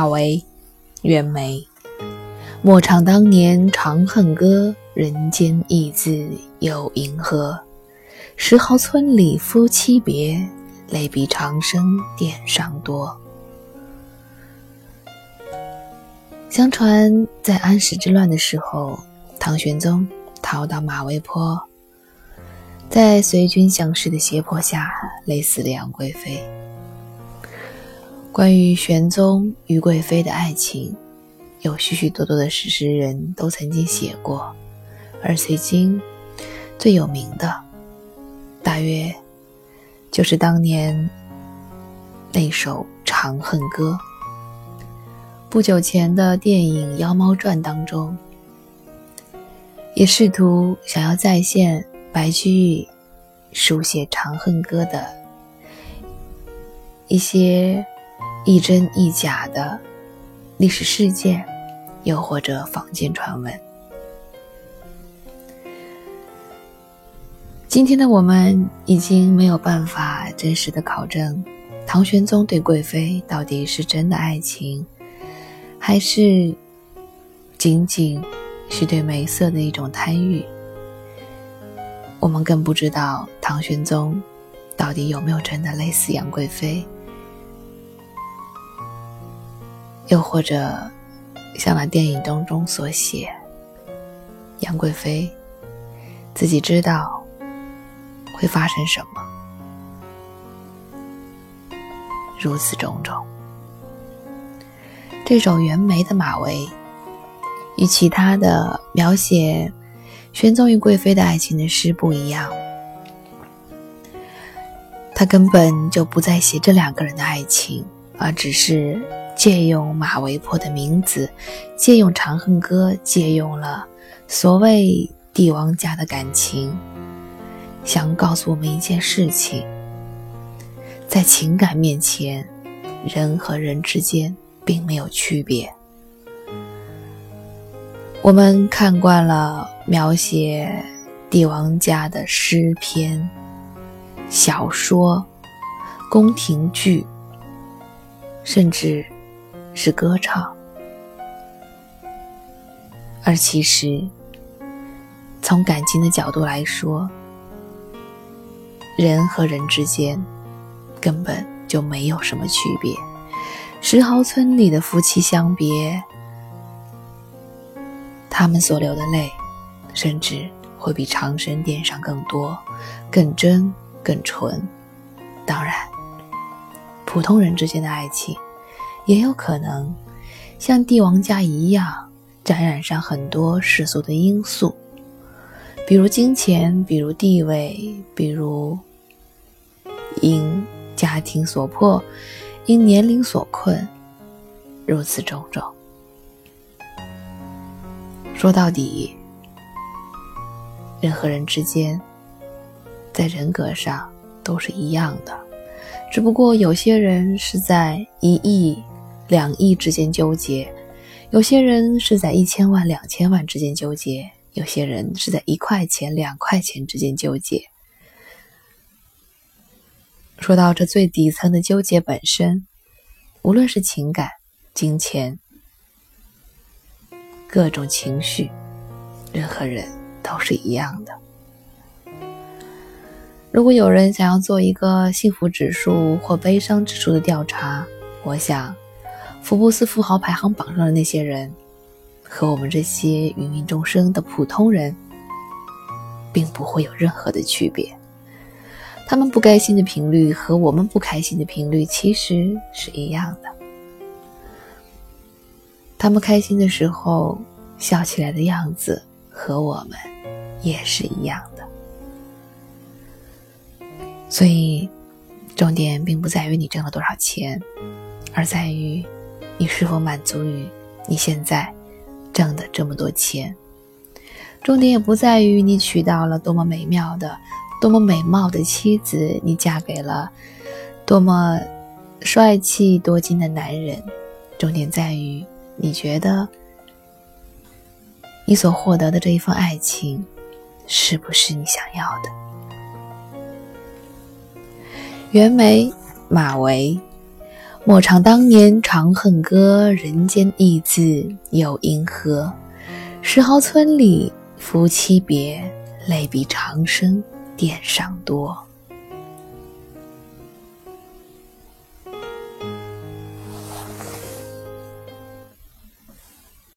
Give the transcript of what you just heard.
马嵬，袁枚。莫唱当年《长恨歌》，人间意字有银河。石壕村里夫妻别，泪比长生殿上多。相传，在安史之乱的时候，唐玄宗逃到马嵬坡，在随军将士的胁迫下，勒死了杨贵妃。关于玄宗与贵妃的爱情，有许许多多的史诗人都曾经写过，而最今最有名的，大约就是当年那首《长恨歌》。不久前的电影《妖猫传》当中，也试图想要再现白居易书写《长恨歌》的一些。亦真亦假的历史事件，又或者坊间传闻。今天的我们已经没有办法真实的考证，唐玄宗对贵妃到底是真的爱情，还是仅仅是对美色的一种贪欲。我们更不知道唐玄宗到底有没有真的勒死杨贵妃。又或者，像那电影当中所写，杨贵妃自己知道会发生什么，如此种种。这首袁枚的《马嵬》与其他的描写玄宗与贵妃的爱情的诗不一样，他根本就不再写这两个人的爱情，而只是。借用马嵬坡的名字，借用《长恨歌》，借用了所谓帝王家的感情，想告诉我们一件事情：在情感面前，人和人之间并没有区别。我们看惯了描写帝王家的诗篇、小说、宫廷剧，甚至。是歌唱，而其实，从感情的角度来说，人和人之间根本就没有什么区别。石壕村里的夫妻相别，他们所流的泪，甚至会比长生殿上更多、更真、更纯。当然，普通人之间的爱情。也有可能像帝王家一样沾染上很多世俗的因素，比如金钱，比如地位，比如因家庭所迫，因年龄所困，如此种种。说到底，人和人之间在人格上都是一样的，只不过有些人是在一亿。两亿之间纠结，有些人是在一千万、两千万之间纠结，有些人是在一块钱、两块钱之间纠结。说到这最底层的纠结本身，无论是情感、金钱、各种情绪，任何人都是一样的。如果有人想要做一个幸福指数或悲伤指数的调查，我想。福布斯富豪排行榜上的那些人，和我们这些芸芸众生的普通人，并不会有任何的区别。他们不开心的频率和我们不开心的频率其实是一样的。他们开心的时候笑起来的样子和我们也是一样的。所以，重点并不在于你挣了多少钱，而在于。你是否满足于你现在挣的这么多钱？重点也不在于你娶到了多么美妙的、多么美貌的妻子，你嫁给了多么帅气多金的男人。重点在于你觉得你所获得的这一份爱情是不是你想要的？袁枚、马嵬。莫唱当年长恨歌，人间异字有银河？石壕村里夫妻别，泪比长生殿上多。